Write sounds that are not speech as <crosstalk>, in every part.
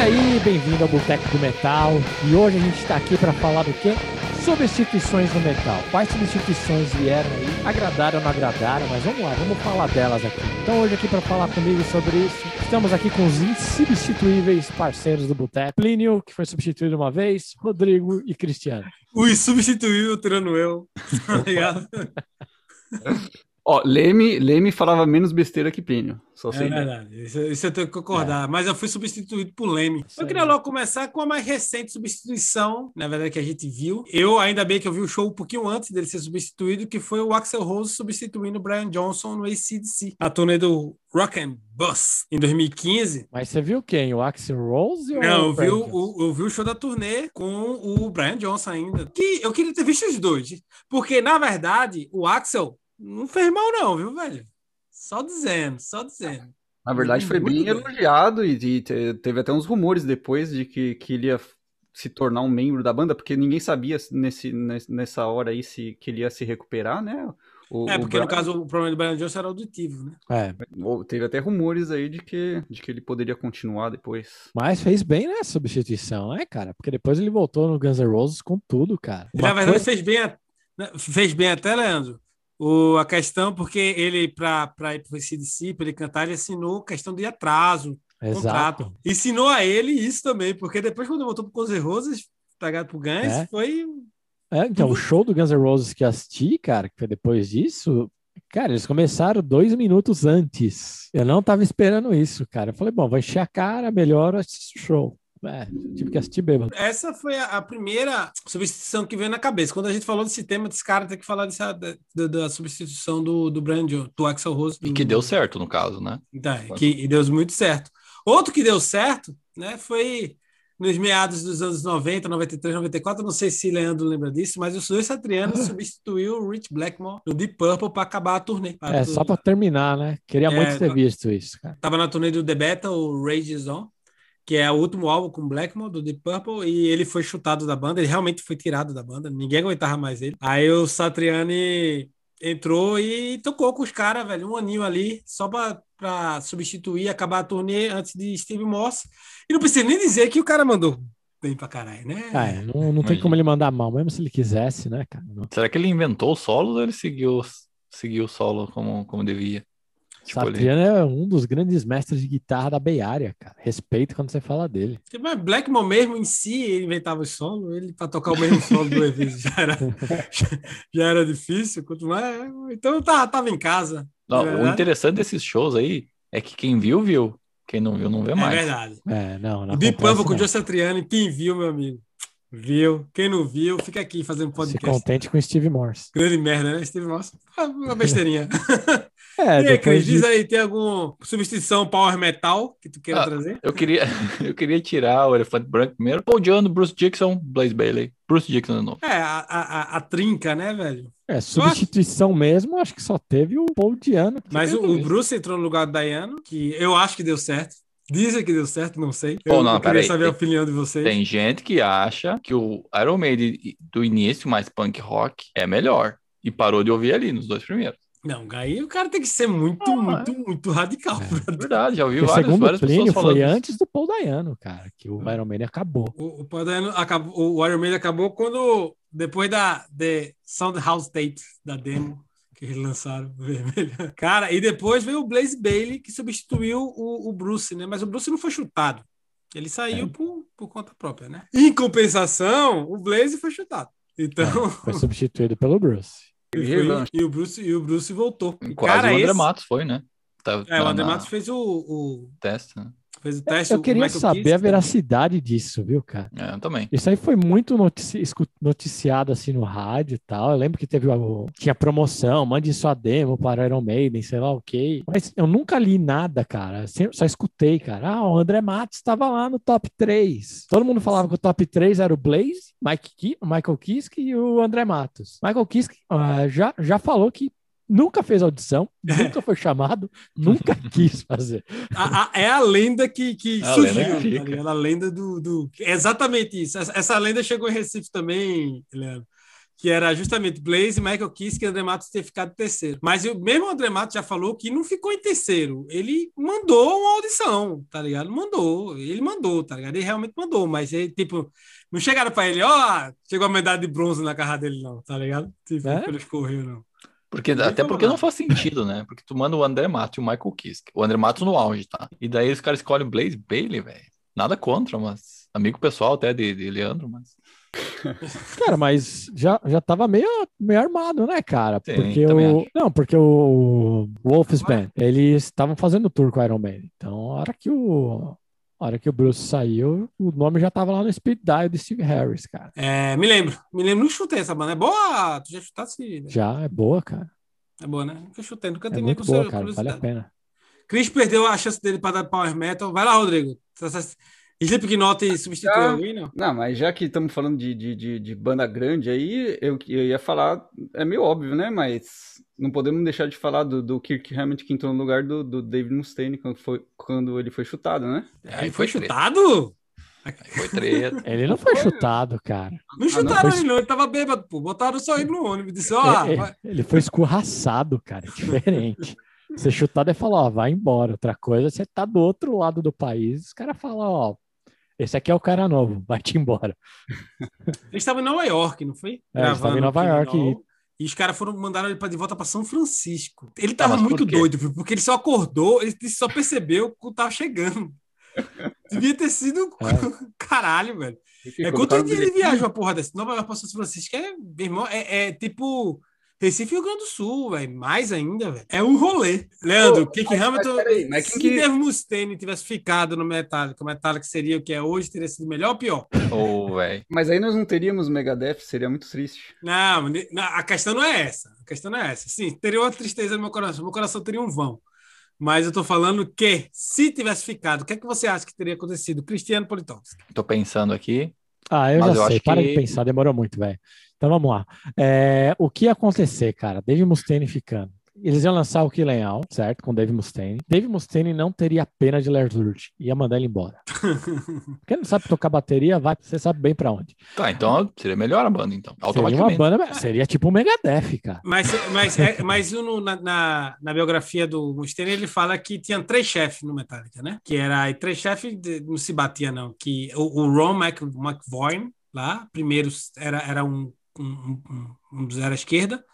aí, bem-vindo ao Boteco do Metal. E hoje a gente está aqui para falar do quê? Substituições no metal. Quais substituições vieram aí? Agradaram ou não agradaram? Mas vamos lá, vamos falar delas aqui. Então hoje aqui para falar comigo sobre isso, estamos aqui com os insubstituíveis parceiros do Boteco. Plínio, que foi substituído uma vez, Rodrigo e Cristiano. O insubstituível tirando eu. <laughs> Tá ligado? <laughs> Ó, Leme, Leme falava menos besteira que Plínio. Só sei. É verdade, isso, isso eu tenho que concordar. Mas eu fui substituído por Leme. Isso Eu aí. queria logo começar com a mais recente substituição, na verdade, que a gente viu. Eu, ainda bem que eu vi o show um pouquinho antes dele ser substituído, que foi o Axel Rose substituindo o Brian Johnson no ACDC, a turnê do Rock and Bus, em 2015. Mas você viu quem? O Axel Rose ou Não, eu vi o, o- eu vi o show da turnê com o Brian Johnson ainda. Que eu queria ter visto os dois. Porque, na verdade, o Axel não fez mal, não, viu, velho? Só dizendo, só dizendo. Na verdade, foi Muito bem bem. elogiado e, e te- teve até uns rumores depois de que, que ele ia se tornar um membro da banda, porque ninguém sabia nesse, nes- nessa hora aí se que ele ia se recuperar, né? O, É, porque no Brian- caso o problema do Brian Johnson era auditivo, né? É, teve até rumores aí de que, de que ele poderia continuar depois. mas fez bem nessa substituição, né, cara? Porque depois ele voltou no Guns N' Roses com tudo, cara. Na verdade, coisa- fez bem, a- né, fez bem até, Leandro, o, a questão, porque ele, para ir para o CDC, para ele cantar, ele assinou questão de atraso, Exato. contrato. Ensinou a ele isso também, porque depois, quando voltou para o Guns N' Roses, pagado por Guns, É. foi. É, então, o show do Guns N' Roses que assisti, cara, que foi depois disso, cara, eles começaram dois minutos antes. Eu não tava esperando isso, cara. Eu falei, bom, vai encher a cara, melhor o show. É, tive que assistir bêbado. Essa foi a, a primeira substituição que veio na cabeça. Quando a gente falou desse tema, desse cara tem que falar dessa, da, da- da substituição do, do Johnson, do Axel Rose. E do- que deu certo, no caso, né? Tá, que e deu muito certo. Outro que deu certo, né, foi nos meados dos anos 90, 93, 94, não sei se Leandro lembra disso, mas o Sue Satriano substituiu o Rich Blackmore no Deep Purple para acabar a turnê. Pra É, tu- só pra terminar, né? Queria É, muito ter tá- visto isso, cara. Tava na turnê do The Battle, o Rage Is On, que é o último álbum com Blackmore, do Deep Purple, e ele foi chutado da banda, ele realmente foi tirado da banda, ninguém aguentava mais ele. Aí o Satriani entrou e tocou com os caras, velho, um aninho ali, só pra, pra substituir, acabar a turnê antes de Steve Moss. E não precisa nem dizer que o cara mandou bem pra caralho, né? Ah, é, não, não tem como ele mandar mal, mesmo se ele quisesse, né, cara? Será que ele inventou o solo ou ele seguiu, seguiu o solo como, como devia? Tipo, Satriano é um dos grandes mestres de guitarra da Bay Area, cara. Respeito quando você fala dele. Mas Blackmore mesmo em si, ele inventava o solo, ele para tocar o mesmo solo duas vezes já era, <laughs> já, era difícil, quanto mais. Então tá, tava em casa. Não, é o interessante desses shows aí é que quem viu, viu. Quem não viu, não vê É mais. verdade. É, não, não O Deep acontece, Purple com o. Joe Satriani, quem viu, meu amigo? Viu. Quem não viu, fica aqui fazendo Se podcast. contente com o Steve Morse. Grande merda, né? Steve Moss. Ah, Uma besteirinha. <laughs> É, e aí, Cris, de... diz aí, tem alguma substituição power metal que tu queira Ah, trazer? Eu queria, <laughs> eu queria tirar o Elefante Branco primeiro. Paul Diano, Bruce Dixon, Blaze Bailey. Bruce Dixon de novo. É, a, a, a- trinca, né, velho? É, substituição mesmo, acho que só teve o Paul Diano. Mas o, o. Bruce entrou no lugar do Dayano, que eu acho que deu certo. Dizem que deu certo, não sei. Pô, eu, não, eu queria peraí. saber a Tem- opinião de vocês. Tem gente que acha que o Iron Maiden do início, mais punk rock, é melhor. E parou de ouvir ali nos dois primeiros. Não, aí o cara tem que ser muito, Ah, muito, muito radical. É verdade, já ouvi várias, segundo o várias pessoas Plínio, falando foi isso. antes do Paul Dayano, cara, que o Iron Maiden acabou. O, o, Paul Dayano acabou, o Iron Maiden acabou quando, depois da The Sound House Tape, da demo que eles lançaram, <laughs> vermelho. Cara, e depois veio o Blaze Bailey, que substituiu o, o Bruce, né? Mas o Bruce não foi chutado. Ele saiu É. por, por conta própria, né? Em compensação, o Blaze foi chutado. Então, Foi substituído pelo Bruce. Ele Teve foi- e, o Bruce, e o Bruce voltou. E, Quase cara, o André esse- Matos foi, né? Tá, É, o André na Matos fez o, o- teste, né? Fez o teste. Eu queria saber a veracidade disso, viu, cara? É, eu também. Isso aí foi muito notici- noticiado assim no rádio e tal. Eu lembro que teve o- tinha promoção, mande sua demo para Iron Maiden, sei lá o quê. Mas eu nunca li nada, cara. Sempre, só escutei, cara. Ah, o André Matos estava lá no top 3. Todo mundo falava que o top 3 era o Blaze, Mike Ki- Michael Kiske e o André Matos. Michael Kiske ah, já, já falou que nunca fez audição, <laughs> nunca foi chamado, <laughs> nunca quis fazer. A- a- é a lenda que, que A surgiu, lenda que tá? A lenda do, do- é Exatamente isso. Essa, essa lenda chegou em Recife também, Leandro. que era justamente Blaze, Michael Kiske e André Matos ter ficado em terceiro. Mas o mesmo André Matos já falou que não ficou em terceiro. Ele mandou uma audição, tá ligado? Mandou. Ele mandou, tá ligado? Ele realmente mandou, mas ele, tipo, não chegaram pra ele, ó, oh, chegou a medalha de bronze na carra dele, não, tá ligado? Tipo, É? pelos correios, não. Porque, até porque não faz sentido, né? Porque tu manda o André Matos e o Michael Kiske. O André Matos no auge, tá? E daí os caras escolhem o Blaze Bailey, velho. Nada contra, mas. Amigo pessoal até de, de Leandro, mas. <laughs> Cara, mas já, já tava meio, meio armado, né, cara? Sim, porque o. acho. Não, porque o Wolfsband, eles estavam fazendo tour com o Iron Man. Então, a hora que o. A hora que o Bruce saiu, o nome já tava lá no Speed Dial de Steve Harris, cara. É, me lembro. Me lembro, não chutei essa banda. É boa? Tu já chutasse? né? Já é boa, cara. É boa, né? Nunca chutei, nunca É tenho nem muito boa, cara. Vale a pena. Chris perdeu a chance dele para dar Power Metal. Vai lá, Rodrigo. Slipknot substituiu Ah. alguém, não? Não, mas já que estamos falando de, de, de, de banda grande aí, eu, eu ia falar, é meio óbvio, né? Mas não podemos deixar de falar do, do Kirk Hammett que entrou no lugar do, do David Mustaine quando, foi, quando ele foi chutado, né? Aí Ele foi treta. chutado? Aí foi treta. Ele não foi chutado, cara. Não Ah, não, chutaram foi- ele, não. Ele tava bêbado, pô. Botaram só ele no ônibus. Disse, ó, É, é, vai- ele foi escorraçado, cara. É diferente. Ser chutado é falar, ó, vai embora. Outra coisa, é você tá do outro lado do país, os caras falam, ó, esse aqui é o cara novo, vai-te embora. Eles estavam em Nova York, não foi? É, eles estavam em Nova York. E os caras foram mandaram ele pra, de volta para São Francisco. Ele tava por muito doido, viu? porque ele só acordou, ele só percebeu que tava chegando. <laughs> Devia ter sido <laughs> caralho, velho. É quanto dia ele viaja uma porra dessa? Nova York pra São Francisco é, meu irmão, é, é tipo Recife e Rio Grande do Sul, velho. Mais ainda, velho. É um rolê. Leandro, Pô, Kick mas- mas Hamilton. peraí, mas quem se que- Dave Mustaine tivesse ficado no Metallica, o Metallica seria o que é hoje, teria sido melhor ou pior? Ô, velho. Mas aí nós não teríamos Megadeth, seria muito triste. Não, a questão não é essa. A questão não é essa. Sim, teria uma tristeza no meu coração. Meu coração teria um vão. Mas eu tô falando que, se tivesse ficado, o que é que você acha que teria acontecido? Cristiano Politovski. Tô pensando aqui. Ah, eu Mas já eu sei. Para que- de pensar, demorou muito, velho. Então vamos lá. É, o que ia acontecer, cara? Dave Mustaine ficando. Eles iam lançar o Killing All, certo? Com Dave Mustaine. Dave Mustaine não teria pena de Lars Ulrich. Ia mandar ele embora. <laughs> Quem não sabe tocar bateria, vai, você sabe bem pra onde. Tá, então seria melhor a banda, então. Seria uma Automaticamente. banda, seria tipo um Megadeth, cara. Mas, mas, é, mas no- na, na, na biografia do Mustaine, ele fala que tinha três chefes no Metallica, né? Que era e três chefes não se batia, não. Que o, o Ron Mc, McVoy, lá, primeiro era, era um, um, um, um dos era esquerda,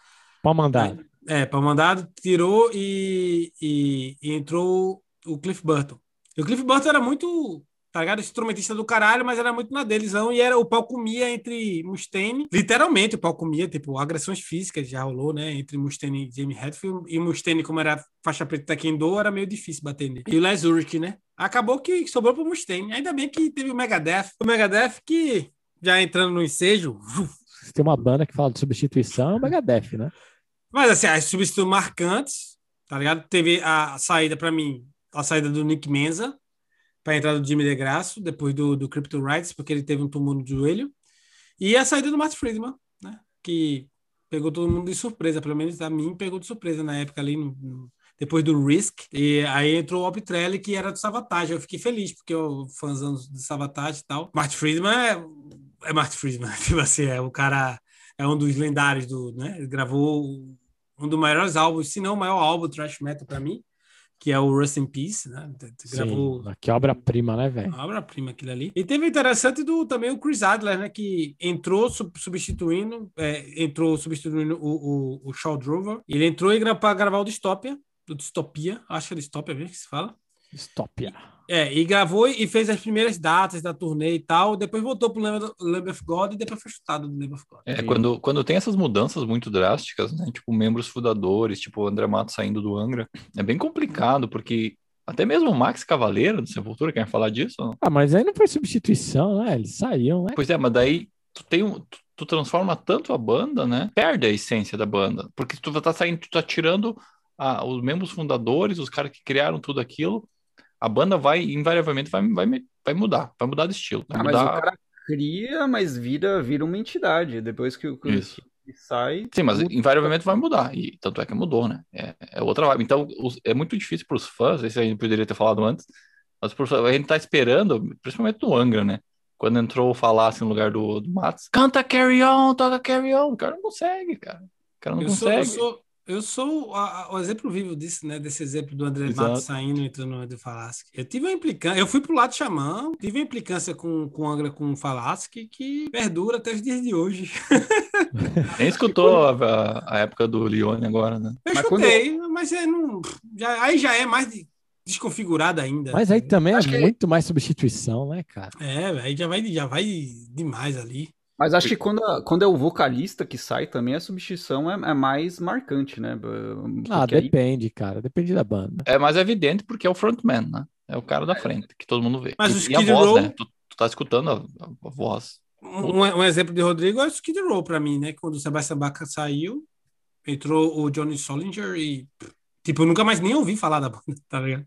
Pode mandar. É, para mandado, tirou e, e, e entrou o Cliff Burton. E o Cliff Burton era muito, tá ligado? Instrumentista do caralho, mas era muito na delesão e era o pau comia entre Mustaine, literalmente o pau comia, tipo, agressões físicas já rolou, né? Entre Mustaine e Jamie Hetfield. E Mustaine, como era faixa preta Taekwondo, era meio difícil bater nele. E o Les Ulrich, né? Acabou que sobrou pro Mustaine. Ainda bem que teve o Megadeth. O Megadeth que, já entrando no ensejo, <laughs> Se tem uma banda que fala de substituição, é o Megadeth, né? Mas assim, as substituições marcantes, tá ligado? Teve a saída para mim, a saída do Nick Menza para a entrada do Jimmy DeGrasso, depois do, do Crypto Rights, porque ele teve um tumor no joelho. E a saída do Matt Friedman, né? Que pegou todo mundo de surpresa, pelo menos a mim pegou de surpresa na época ali, no- no- depois do Risk. E aí entrou o Alpitrelli, que era do Savatage. Eu fiquei feliz, porque eu fãzão de Savatage e tal. Matt Friedman é, é Matt Friedman, <laughs> tipo assim, é o cara é um dos lendários do, né? Ele gravou um dos maiores álbuns, se não o maior álbum thrash metal para mim, que é o Rust in Peace, né? Gravou Sim, que obra-prima, né, velho? obra-prima aquilo ali. E teve o interessante do também o Chris Adler, né? Que entrou sub- substituindo, é, entrou substituindo o, o, o Shaw Drover. Ele entrou e para gravar o Dystopia, do Dystopia, acho que é Dystopia mesmo que se fala. Stopia. É, e gravou e fez as primeiras datas da turnê e tal. Depois voltou pro Lamb of God e depois foi chutado do Lamb of God. É, quando, quando tem essas mudanças muito drásticas, né? Tipo, membros fundadores, tipo o André Matos saindo do Angra, é bem complicado, porque até mesmo o Max Cavaleiro do Sepultura, quer falar disso? não? Ah, mas aí não foi substituição, né? Eles saíam, né? Pois é, mas daí tu tem um. Tu, tu transforma tanto a banda, né? Perde a essência da banda. Porque tu tá saindo, tu tá tirando ah, os membros fundadores, os caras que criaram tudo aquilo. A banda vai, invariavelmente, vai, vai, vai mudar, vai mudar de estilo. Vai Ah, mas o mudar... cara cria, mas vira, vira uma entidade. Depois que o que Isso. sai. Sim, mas muda. invariavelmente vai mudar. E tanto é que mudou, né? É, é outra vibe. Então, os- é muito difícil para os fãs, isso a gente poderia ter falado antes, mas fãs, a gente tá esperando, principalmente no Angra, né? Quando entrou o Falácio no lugar do, do Matos, canta Carry On, toca Carry On. O cara não consegue, cara. O cara não Eu sou, consegue. eu sou, eu sou a- a- o exemplo vivo disso, né? Desse exemplo do André Exato. Matos saindo e entrando no André Falaschi. Eu tive uma implicância, eu fui pro lado xamã, tive uma implicância com, com o Angra com o Falaschi que perdura até os dias de hoje. <laughs> Nem escutou a, a- a época do Leone agora, né? Eu Mas quando- escutei, mas é, não, já, aí já é mais de- desconfigurado ainda. Mas aí também é Acho que- muito mais substituição, né, cara? É, aí já vai, já vai demais ali. Mas acho que quando, a- quando é o vocalista que sai também, a substituição é, é mais marcante, né? Ah, Porque aí- depende, cara. Depende da banda. É mais evidente porque é o frontman, né? É o cara da frente, que todo mundo vê. Mas e, o e a Skid voz, Row- né? Tu, tu tá escutando a, a- a voz. Um, um exemplo de Rodrigo é o Skid Row pra mim, né? Quando o Sebastian Bach saiu, entrou o Johnny Solinger e, tipo, eu nunca mais nem ouvi falar da banda, <laughs> tá ligado?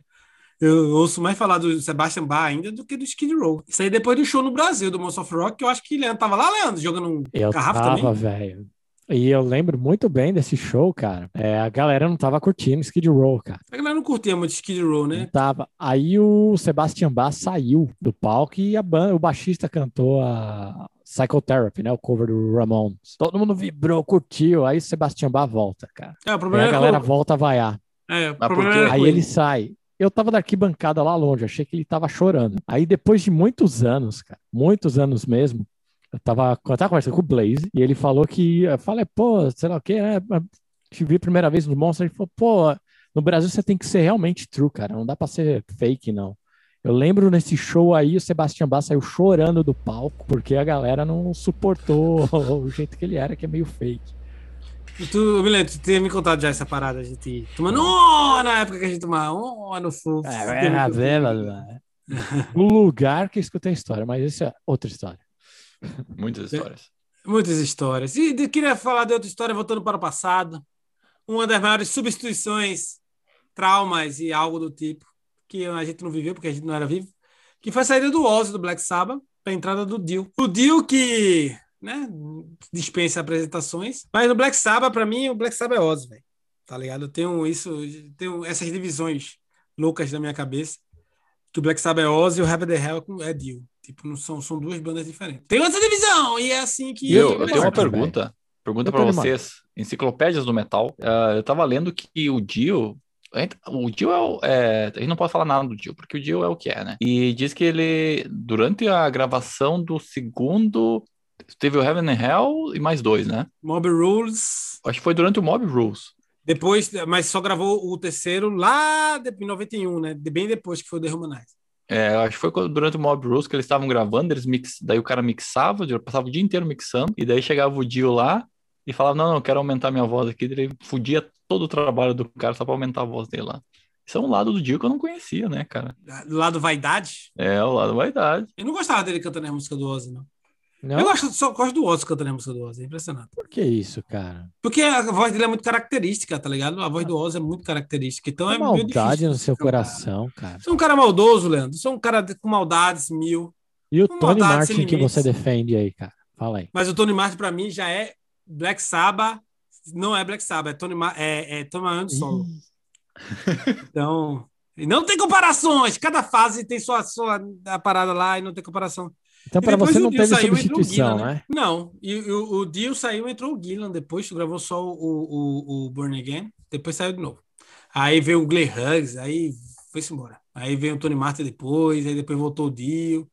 Eu ouço mais falar do Sebastian Bach ainda do que do Skid Row. Isso aí depois do show no Brasil, do Monster of Rock, que eu acho que Leandro tava lá, Leandro, jogando um Eu garrafa tava, também. velho. E eu lembro muito bem desse show, cara. É, a galera não tava curtindo Skid Row, cara. A galera não curtia muito Skid Row, Não né? tava. Aí o Sebastian Bach saiu do palco e a banda, o baixista cantou a Psychotherapy, né? O cover do Ramones. Todo mundo vibrou, curtiu. Aí o Sebastian Bach volta, cara. É, o Aí problema a é galera que- volta a vaiar. É, o Mas problema por quê? era Aí ele sai. Eu tava da arquibancada lá longe, achei que ele tava chorando. Aí depois de muitos anos, cara, muitos anos mesmo, eu tava, eu tava conversando com o Blaze e ele falou que, eu falei, pô, sei lá o quê, né? Te vi a primeira vez no Monster, ele falou, pô, no Brasil você tem que ser realmente true, cara, não dá pra ser fake, não. Eu lembro nesse show aí, o Sebastian Bach saiu chorando do palco, porque a galera não suportou <laughs> o jeito que ele era, que é meio fake. E tu, Milene, tu tinha me contado já essa parada, a gente tomando oh, na época que a gente tomava oh, no fogo. É, é, é, O <laughs> lugar que eu escutei a história, mas isso é outra história. Muitas histórias. Muitas histórias. E de- queria falar de outra história, voltando para o passado. Uma das maiores substituições, traumas e algo do tipo, que a gente não viveu porque a gente não era vivo, que foi a saída do Ozzy do Black Sabbath para a entrada do Dio. O Dio que né, dispensa apresentações, mas no Black Sabbath, para mim, o Black Sabbath é Ozzy, velho. Tá ligado? Eu tenho isso, tenho essas divisões loucas na minha cabeça. Que o Black Sabbath é Ozzy e o Heaven the Hell é Dio. Tipo, não são, são duas bandas diferentes. Tem outra divisão, e é assim que. Eu, eu eu tenho uma pergunta. Pergunta para vocês. Enciclopédias do metal. Ah, eu tava lendo que o Dio. O Dio é, o- é. A gente não pode falar nada do Dio, porque o Dio é o que é, né? E diz que ele, durante a gravação do segundo. Teve o Heaven and Hell e mais dois, né? Mob Rules. Acho que foi durante o Mob Rules. Depois, mas só gravou o terceiro lá de, em 91, né? Bem depois que foi o The Humanize. É, acho que foi durante o Mob Rules que eles estavam gravando, eles mix... daí o cara mixava, passava o dia inteiro mixando, e daí chegava o Dio lá e falava, não, não, eu quero aumentar minha voz aqui, ele fudia todo o trabalho do cara só pra aumentar a voz dele lá. Isso é um lado do Dio que eu não conhecia, né, cara? Do lado Vaidade. É, o lado da vaidade. Eu não gostava dele cantando a música do Ozzy, não. Não? Eu gosto, só gosto do Ozzy cantando a música do Ozzy. É impressionante. Por que isso, cara? Porque a voz dele é muito característica, tá ligado? A voz do Ozzy é muito característica. Então é maldade no seu coração, cara. Você é um cara maldoso, Leandro. Você é um cara com maldades mil. E o Com Tony Martin que você defende aí, cara? Fala aí. Mas o Tony Martin, pra mim, já é Black Sabbath. Não é Black Sabbath, é Tony, Ma é, é Tony Martin solo. Então, e não tem comparações. Cada fase tem sua, sua a parada lá e não tem comparação. Então, para depois você o não Dio teve saiu, entrou o substituição, Gillan, né? Não, e, e o, o Dio saiu, entrou o Gillan depois, gravou só o, o, o Burn Again, depois saiu de novo. Aí veio o Glenn Hughes, aí foi-se embora. Aí veio o Tony Martin depois, aí depois voltou o Dio,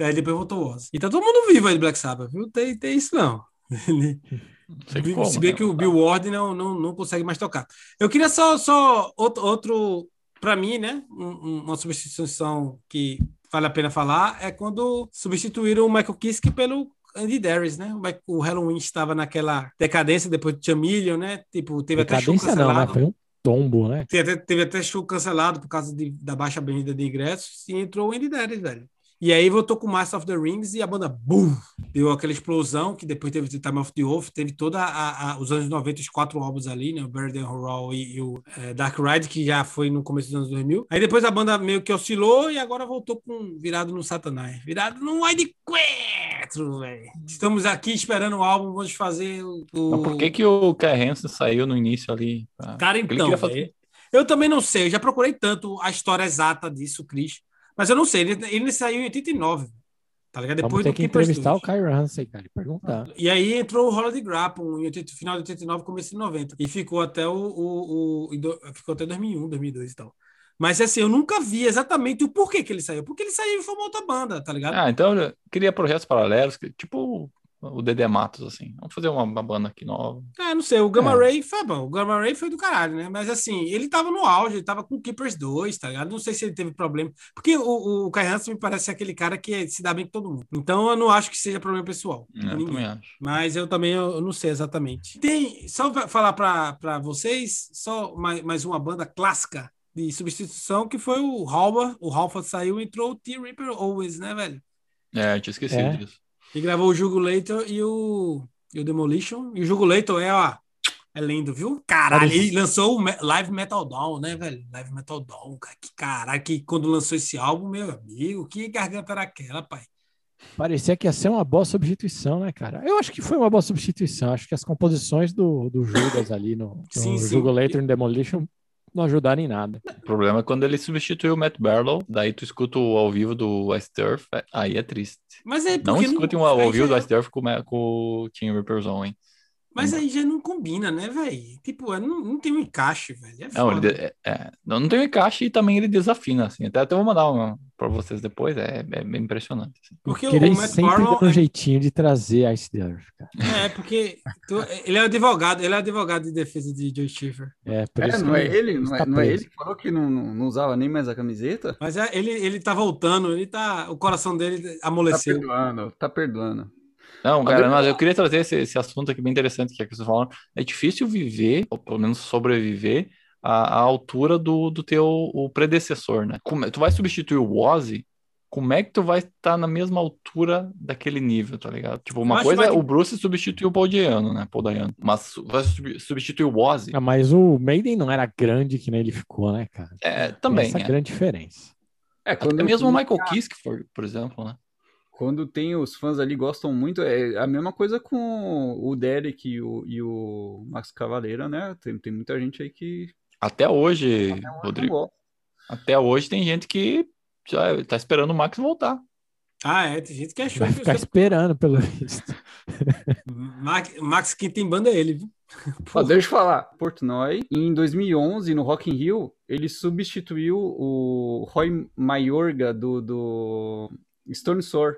aí depois voltou o Ozzy. E tá todo mundo vivo aí do Black Sabbath, viu? Tem, tem isso não. <laughs> Não sei como, Se bem né? que o Bill Ward não, não, não consegue mais tocar. Eu queria só, só outro, outro para mim, né? um- um- uma substituição que vale a pena falar é quando substituíram o Michael Kiske pelo Andy Darius, né? O, Halloween estava naquela decadência depois do Chameleon, né? Tipo, teve até show Decadência não, né? cancelado. Foi um tombo, né? Teve até, teve até show cancelado por causa de- da baixa avenida de ingressos e entrou o Andy Darius, velho. E aí voltou com Master of the Rings e a banda boom, deu aquela explosão que depois teve o Time of the Wolf, teve toda a, a- os anos 90, os quatro álbuns ali, né? O Burden Horror e, e o eh, Dark Ride, que já foi no começo dos anos 2000. Aí depois a banda meio que oscilou e agora voltou com virado no Satanás, virado no Wide Quatro, velho. Estamos aqui esperando o álbum, vamos fazer o. o- Mas por que, que o Hansen saiu no início ali? Ah, Cara, então, fazer- eu também não sei. Eu já procurei tanto a história exata disso, Cris. Mas eu não sei. Ele, ele saiu em 89. Tá ligado? Vamos Depois ter do que Keepers entrevistar o 2. Kyrie Hansen, cara, e perguntar. E aí entrou o Holiday Grappon em 80, final de 89, começo de 90. E ficou até o, o, o- ficou até 2001, 2002 e tal. Mas assim, eu nunca vi exatamente o porquê que ele saiu. Porque ele saiu e formou outra banda, tá ligado? Ah, então eu queria projetos paralelos, tipo o Dedé Matos, assim. Vamos fazer uma, uma banda aqui nova. Ah, não sei, o Gamma É. Ray foi bom. O Gamma Ray foi do caralho, né? Mas assim, ele tava no auge, ele tava com o Keepers 2, tá ligado? Não sei se ele teve problema. Porque o, o Kai Hansen me parece ser aquele cara que se dá bem com todo mundo. Então eu não acho que seja problema pessoal. É, eu ninguém. também acho. Mas eu também eu, eu não sei exatamente. Tem, só pra falar para vocês, só mais, mais uma banda clássica de substituição que foi o Halva. O Halva saiu e entrou o T-Reaper Owens, né, velho? É, eu tinha esquecido É. disso. E gravou o Jugulator e o, e o Demolition. E o Jugulator é, ó, é lindo, viu? Caralho, ele lançou o Live Metal Down, né, velho? Live Metal Down, cara. Que caralho, que quando lançou esse álbum, meu amigo, que garganta era aquela, pai? Parecia que ia ser uma boa substituição, né, cara? Eu acho que foi uma boa substituição. Acho que as composições do, do Judas ali no, no Sim, sim. Jugulator e Demolition não ajudaram em nada. O problema é quando ele substituiu o Matt Barlow, daí tu escuta o ao vivo do Ice Turf, é- aí é triste. Mas aí, Não escutem o ao vivo do Ice Turf com, com o Team Reaper Zone, hein? Mas aí já não combina, né, velho? Tipo, é, não, não tem um encaixe, velho. É Não, ele é- é, não, não tem um encaixe e também ele desafina, assim. Até, até vou mandar uma pra vocês depois, é, é bem impressionante. assim. Porque Porque o ele Matt sempre Barlow dá um é- jeitinho de trazer Ice Earth, cara. É, porque tu- ele é advogado, ele é advogado de defesa de Joe Schiffer. É, por É, isso não é ele? Não é, não é ele que falou que não, não, não usava nem mais a camiseta? Mas é, ele, ele tá voltando, ele tá. O coração dele Tá amoleceu. perdoando, tá perdoando. Não, Mas cara, eu- mas eu queria trazer esse, esse assunto aqui bem interessante que é que vocês falaram. É difícil viver, ou pelo menos sobreviver, à, à altura do, do teu o predecessor, né? Como é- tu vai substituir o Ozzy, como é que tu vai estar na mesma altura daquele nível, tá ligado? Tipo, uma coisa que é o Bruce substituir o Paul Dayano, né? Paul Dayano. Mas vai sub- substituir o Ozzy, Ah, mas o Maiden não era grande que nem ele ficou, né, cara? é, Tem também, Essa é. grande diferença. É, Até quando, mesmo o Michael Kiske, por, por exemplo, né? Quando tem os fãs ali gostam muito, é a mesma coisa com o Derek e o, e o Max Cavaleira, né? Tem, tem muita gente aí que Até hoje, não Rodrigo, gosta. até hoje tem gente que já tá esperando o Max voltar. Ah, é, tem gente que achou Vai que ficar esperando, pelo visto. <laughs> Max, Max, quem tem banda é ele, viu? <laughs> Ó, deixa eu falar, Portnoy, em 2011, no Rock in Rio, ele substituiu o Roy Mayorga do, do Stone Sour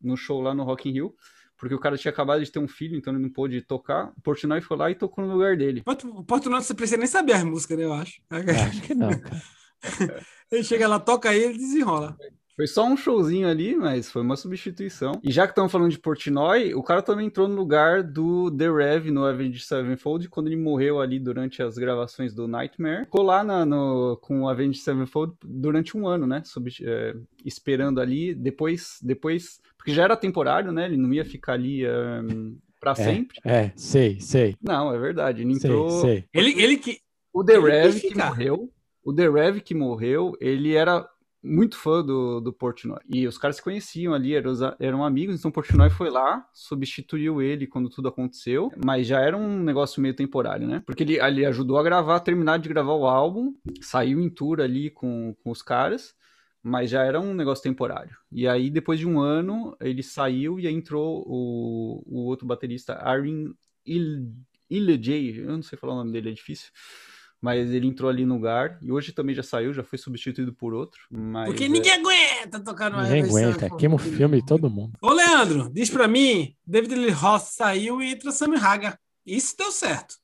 no show lá no Rock in Rio, porque o cara tinha acabado de ter um filho, então ele não pôde tocar. O Portnoy foi lá e tocou no lugar dele. O Porto Norte você precisa nem saber as músicas, né? Eu acho. Acho que não, cara. <laughs> Ele chega lá, toca aí, ele desenrola. Foi só um showzinho ali, mas foi uma substituição. E já que estamos falando de Portnoy, o cara também entrou no lugar do The Rev no Avenged Sevenfold, quando ele morreu ali durante as gravações do Nightmare. Ficou lá na- no, com o Avenged Sevenfold durante um ano, né? É, esperando ali. Depois, depois. Porque já era temporário, né? Ele não ia ficar ali um, para sempre. É, sei, sei. Não, é verdade. Ele Sei, entrou. sei. Ele, ele que. O The Ele Rev que morreu, o The Rev que morreu, ele era muito fã do, do Portnoy. E os caras se conheciam ali, eram, eram amigos, então Portnoy foi lá, substituiu ele quando tudo aconteceu, mas já era um negócio meio temporário, né? Porque ele, ele ajudou a gravar, terminar de gravar o álbum, saiu em tour ali com, com os caras, mas já era um negócio temporário. E aí, depois de um ano, ele saiu e aí entrou o, o outro baterista, Arin Il, eu não sei falar o nome dele, é difícil. Mas ele entrou ali no lugar e hoje também já saiu, já foi substituído por outro. Mas, Porque é, ninguém aguenta tocar no Ninguém aguenta. Queima o filme de todo mundo. Ô, Leandro, diz pra mim: David Lee Roth saiu e entra Sammy Haga. Isso deu certo,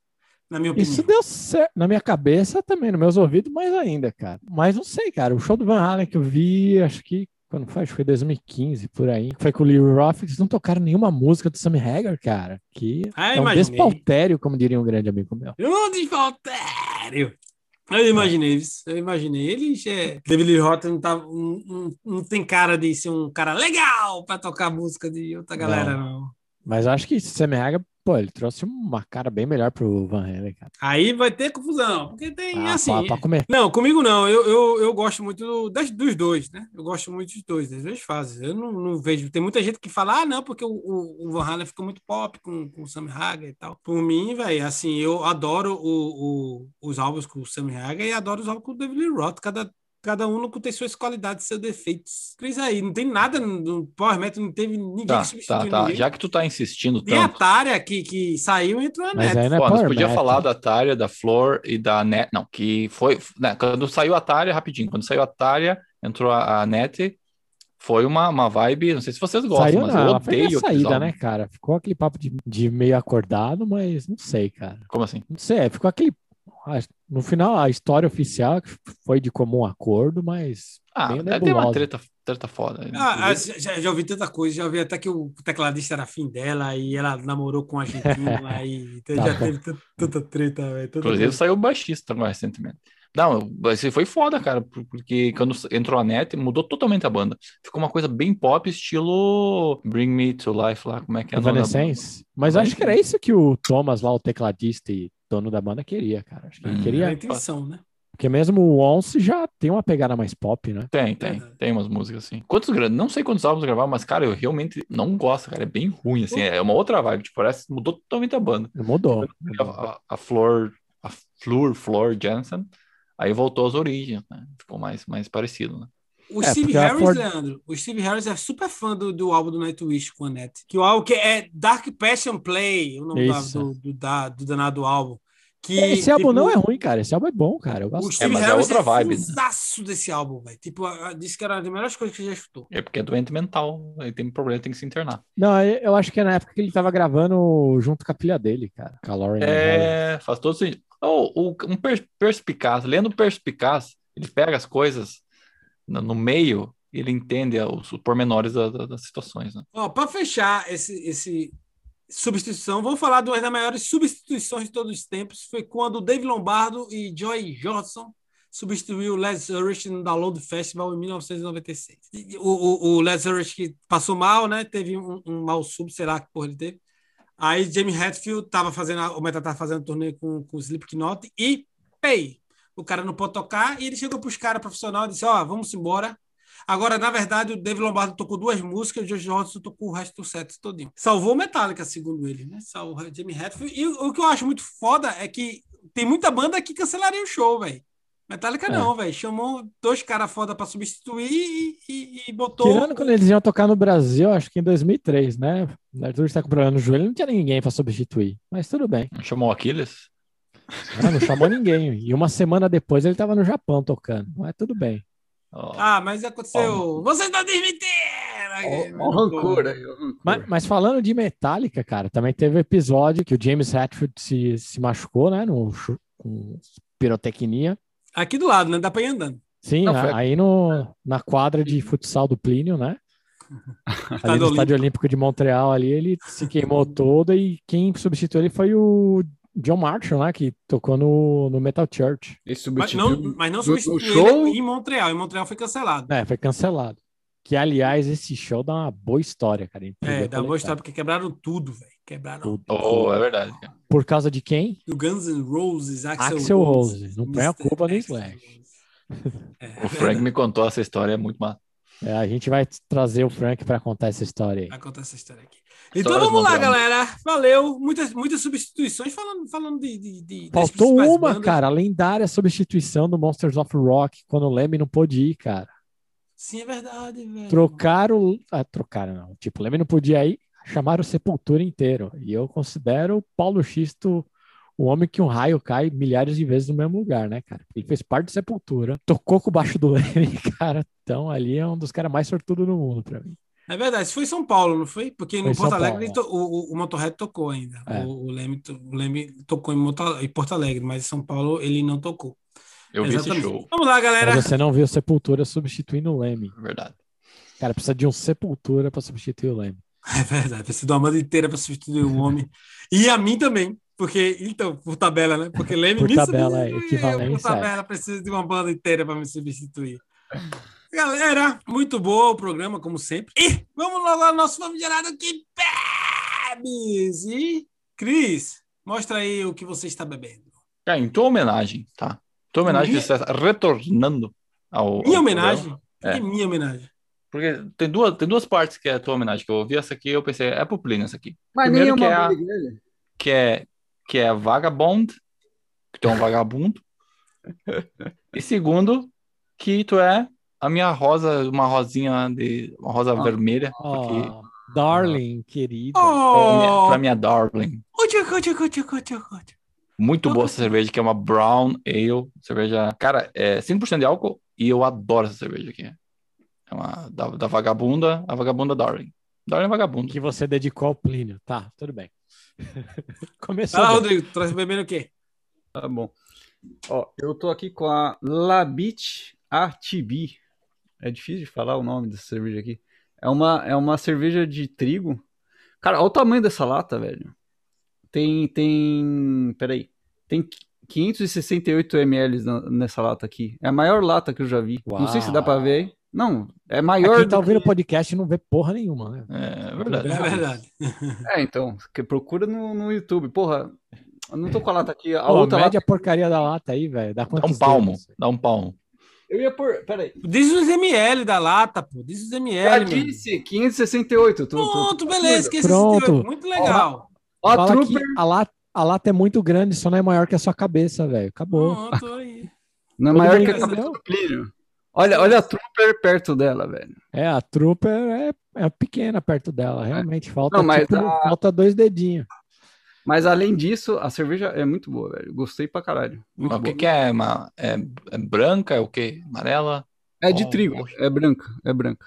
na minha opinião. Isso deu certo. Na minha cabeça também, nos meus ouvidos, mais ainda, cara. Mas não sei, cara. O show do Van Halen que eu vi, acho que. Quando foi? Acho que foi 2015, por aí. Foi com o Lee Roth. Eles não tocaram nenhuma música do Sammy Hagar, cara. Que Ah, é um imaginei. despautério, como diria um grande amigo meu. Um desfaltério. Eu imaginei isso, eu imaginei. Ele é. David Roth não, tá, não, não, não tem cara de ser um cara legal pra tocar música de outra galera, não. Mas acho que Sammy Hagar, pô, ele trouxe uma cara bem melhor pro Van Halen, cara. Aí vai ter confusão, porque tem Ah, assim. pra, pra comer. Não, comigo não. Eu, eu, eu gosto muito do- das, dos dois, né? Eu gosto muito dos dois, das duas fases. Eu não, não vejo. Tem muita gente que fala, ah, não, porque o, o, o Van Halen ficou muito pop com, com o Sammy Hagar e tal. Por mim, velho, assim, eu adoro o, o- os álbuns com o Sammy Hagar e adoro os álbuns com o David Lee Roth. Cada cada um tem suas qualidades, seus defeitos. Cris aí, não tem nada no Power Metal, não teve ninguém Tá, que substituiu tá, tá. ninguém. Já que tu tá insistindo Nem a. Atari que, que saiu entrou a Mas Net. aí não é Pô, podia Metal. falar da Atari, da Flor e da Net. Não, que foi. né, quando saiu a Atari, rapidinho. Quando saiu a Atari, entrou a, a Net. Foi uma, uma vibe. Não sei se vocês gostam, Saiu mas não, eu foi odeio aqueles saída, né, cara? Ficou aquele papo de, de meio acordado, mas não sei, cara. Como assim? Não sei, ficou aquele. A- No final, a história oficial foi de comum acordo, mas. Ah, deve ter uma treta, treta foda. Ah, ah, já, já ouvi tanta coisa, já ouvi até que o tecladista era fim dela e ela namorou com um argentino <laughs> aí. Então Tá já bom. teve tanta, treta, velho. Inclusive saiu baixista agora recentemente. Não, esse foi foda, cara, por- porque quando entrou a net, mudou totalmente a banda. Ficou uma coisa bem pop, estilo Bring Me to Life lá, como é que é? Evanescence. Mas acho que era isso que o Thomas lá, o tecladista e dono da banda, queria, cara. Acho que ele Hum. Era a queria. intenção, né? Porque mesmo o Once já tem uma pegada mais pop, né? Tem, tem, tem umas músicas assim. Quantos Não sei quantos álbuns gravaram, mas, cara, eu realmente não gosto, cara. É bem ruim, assim. É uma outra vibe. Tipo, parece que mudou totalmente a banda. Mudou. A, a, a Flor, a Flor, Flor Jansen, aí voltou às origens, né? Ficou mais, mais parecido, né? O É, Steve Harris, Ford- Leandro, o Steve Harris é super fã do, do álbum do Nightwish com a Net. Que o álbum que é Dark Passion Play, o nome do, do, da- do danado álbum. Que, Esse álbum tipo, não é ruim, cara. Esse álbum é bom, cara. Eu O gosto. Steve mas é Harris outra vibe, né? fãzaço desse álbum, velho. Tipo, disse que era uma das melhores coisas que já escutou. É porque é doente mental. Aí tem problema, tem que se internar. Não, eu acho que é na época que ele tava gravando junto com a filha dele, cara. Com a Lauren. É, faz todo sentido. Oh, o, um per- perspicaz, lendo perspicaz, ele pega as coisas no, meio ele entende os, os pormenores da- da- das situações, né? Ó, pra fechar esse, esse substituição, vamos falar de uma das maiores substituições de todos os tempos. Foi quando Dave Lombardo e Joy Jordison substituiu o Les Ulrich no Download Festival em 1996. E O, o, o Les Ulrich que passou mal, né? Teve um, um mal sub, sei lá que porra ele teve. Aí Jamie Hatfield tava fazendo, o Meta tava fazendo turnê com, com o Slipknot e, pei, o cara não pode tocar e ele chegou pros caras profissionais e disse, ó, vamos embora. Agora, na verdade, o Dave Lombardo tocou duas músicas, o George Johnson tocou o resto do set todinho. Salvou o Metallica, segundo ele, né? Salvou o Jamie Hatfield. E o, que eu acho muito foda é que tem muita banda que cancelaria o show, velho. Metallica É. não, velho. Chamou dois caras foda pra substituir e, e- e botou. Tirando quando eles iam tocar no Brasil, acho que em 2003, né? O Arthur está com problema no joelho, não tinha ninguém pra substituir. Mas tudo bem. Não Chamou o Aquiles? Ah, não chamou ninguém. E uma semana depois ele tava no Japão tocando. Mas tudo bem. Ó, Ah, mas aconteceu. Vocês estão desmentindo! Ó, ó o rancor aí. Mas, mas falando de Metallica, cara, também teve episódio que o James Hetfield se, se machucou, né? No, com pirotecnia. Aqui do lado, né? Dá pra ir andando. Sim, Não, a- foi- aí no, na quadra de futsal do Plínio, né? <laughs> Ali Estádio no Estádio Olímpico de Montreal, ali ele se queimou todo e quem substituiu ele foi o John Marshall, né? Que tocou no, no Metal Church. Ele Mas não, mas não substituiu em Montreal. Em Montreal foi cancelado. É, foi cancelado. Que, aliás, esse show dá uma boa história, cara. É, Podia dá uma boa história, porque quebraram tudo, velho. Quebraram Tudo. oh, é verdade. cara. Por causa de quem? O Guns N' Roses, Axel, Axl Rose. Rose. Não põe a culpa no Axl Slash. É, O Frank me contou essa história, é muito massa. É, a gente vai trazer o Frank para contar essa história aí. Vai contar essa história aqui. Então vamos lá, galera. Valeu. Muitas, muitas substituições falando, falando de, de, de- Faltou uma, bandas. cara, a lendária substituição do Monsters of Rock, quando o Leme não pôde ir, cara. Sim, é verdade, velho. Trocaram. Ah, trocaram, não. Tipo, o Leme não podia ir, chamaram o Sepultura inteiro. E eu considero o Paulo Xisto o homem que um raio cai milhares de vezes no mesmo lugar, né, cara? Ele fez parte do Sepultura, tocou com o baixo do Leme, <laughs> cara. Então ali é um dos caras mais sortudos do mundo pra mim. É verdade. Isso foi em São Paulo, não foi? Porque no Foi em Porto São Alegre to- o, o, o Motorhead tocou ainda. É. O, o, Leme, o Leme tocou em, Moto- em Porto Alegre, mas em São Paulo ele não tocou. Eu vi esse Exatamente. show, Vamos lá, galera. Mas você não viu Sepultura substituindo o Leme. é verdade. Cara, precisa de um Sepultura pra substituir o Leme. É verdade. Precisa de uma banda inteira para substituir o homem. e a mim também. Porque, então, por tabela, né? Porque Leme Por me tabela, substituiu, é, Por tabela, precisa de uma banda inteira para me substituir. Galera, muito boa o programa, como sempre. E vamos logo ao nosso famigerado que bebes. E, Cris, mostra aí o que você está bebendo. Cara, em tua homenagem, tá? Tua homenagem Minha- que você está retornando ao. Minha ao homenagem? que É. minha homenagem? Porque tem duas, tem duas partes que é a tua homenagem, que eu ouvi essa aqui eu pensei, é pro Plínio essa aqui. Mas Primeiro nem que uma é a-. Que é, que é Vagabond, que tem um <laughs> vagabundo. E segundo, Quito é a minha rosa, uma rosinha de. Uma rosa Ah. vermelha. Oh, darling, querida. pra, minha, Oh! pra minha darling. Muito boa essa cerveja, que é uma Brown Ale. Cerveja. Cara, é 5% de álcool e eu adoro essa cerveja aqui. É uma da, da vagabunda, a vagabunda Darling. Darling é vagabunda. Que você dedicou ao Plínio. Tá, tudo bem. <laughs> Começou. Bem. Rodrigo, traz bebendo o quê? Tá bom. Ó, eu tô aqui com a Labit ATB. É difícil de falar o nome dessa cerveja aqui. É uma, é uma cerveja de trigo. Cara, olha o tamanho dessa lata, velho. Tem, tem, peraí. Tem 568 ml nessa lata aqui. É a maior lata que eu já vi. Não sei se dá pra ver aí. Não, é maior Quem tá ouvindo o que... podcast não vê porra nenhuma, né? É verdade. É verdade. <laughs> É, então, que procura no, no YouTube. Porra, eu não tô com a lata aqui. A Pô, outra mede lata... a porcaria da lata aí, velho. Dá Dá um palmo. dedos? Dá um palmo. Eu ia pôr... Peraí. Diz os ml da lata, pô. Diz os ml, Já disse, 568. Tô, tô- Pronto, tô- beleza. Esqueci Pronto. Muito legal. Ó, Trooper... que a lata, a lata é muito grande, só não é maior que a sua cabeça, velho. Acabou. Pronto, aí. Não é maior que a cabeça do Plínio. Olha, olha a Trooper perto dela, velho. É, a Trooper é, é pequena perto dela, realmente. Falta, Não, mas tipo, a- falta dois dedinhos. Mas além disso, a cerveja é muito boa, velho. Gostei pra caralho. Muito Mas o que, que é? Uma, é? é branca? É o quê? Amarela? É de Oh, trigo, poxa. é branca, é branca.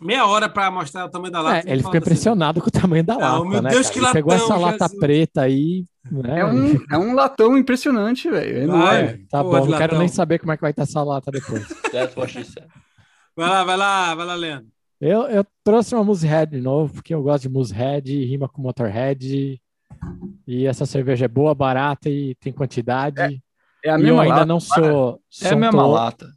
Meia hora pra mostrar o tamanho da lata. É, ele ficou impressionado com o tamanho da Não, lata, meu né, Deus, cara? que Ele pegou latão, essa lata Jesus. preta aí, né? É um, é um latão impressionante, velho. É enorme. Tá Porra bom, não quero latão. nem saber como é que vai estar essa lata depois. <laughs> Vai lá, vai lá, vai lá, Leandro. Eu, eu trouxe uma Moosehead de novo, porque eu gosto de Moosehead, rima com Motorhead. E essa cerveja é boa, barata e tem quantidade. É a e eu ainda lata. não sou. É a mesma tão- lata.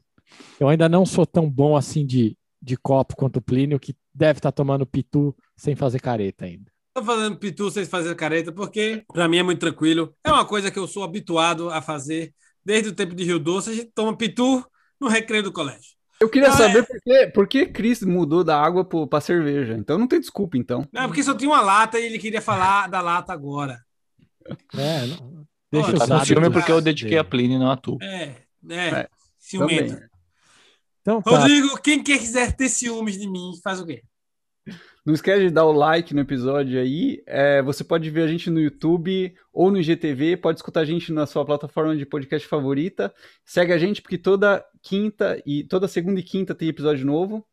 Eu ainda não sou tão bom assim de, de copo quanto o Plínio, que deve estar tomando pitu sem fazer careta ainda. Tô fazendo pitu sem fazer careta, porque pra mim é muito tranquilo. É uma coisa que eu sou habituado a fazer desde o tempo de Rio Doce. A gente toma pitu no recreio do colégio. Eu queria Ah, saber é. por que, por que Chris mudou da água pro, pra cerveja. Então não tem desculpa, então. Não, porque só tinha uma lata e ele queria falar da lata agora. É, não- deixa Pô, Tá no filme porque eu dediquei a. Pliny, não a tu. É, é. É, ciumento. Também. Então, tá. Rodrigo, quem quer quiser ter ciúmes de mim, faz o quê? Não esquece de dar o like no episódio aí. É, você pode ver a gente no YouTube ou no IGTV. Pode escutar a gente na sua plataforma de podcast favorita. Segue a gente porque toda quinta e toda segunda e quinta tem episódio novo.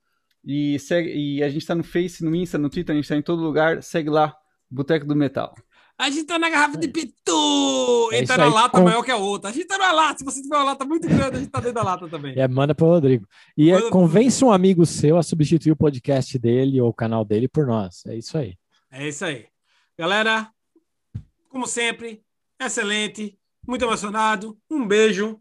E, segue, e a gente tá no Face, no Insta, no Twitter, a gente tá em todo lugar. Segue lá, Boteco do Metal. A gente tá na garrafa de pitu! É e tá na lata com- maior que a outra. A gente tá na lata. Se você tiver uma lata muito grande, a gente tá dentro da lata também. É, manda pro Rodrigo. E é, convence um amigo seu a substituir o podcast dele ou o canal dele por nós. É isso aí. É isso aí. Galera, como sempre, excelente, muito emocionado. Um beijo.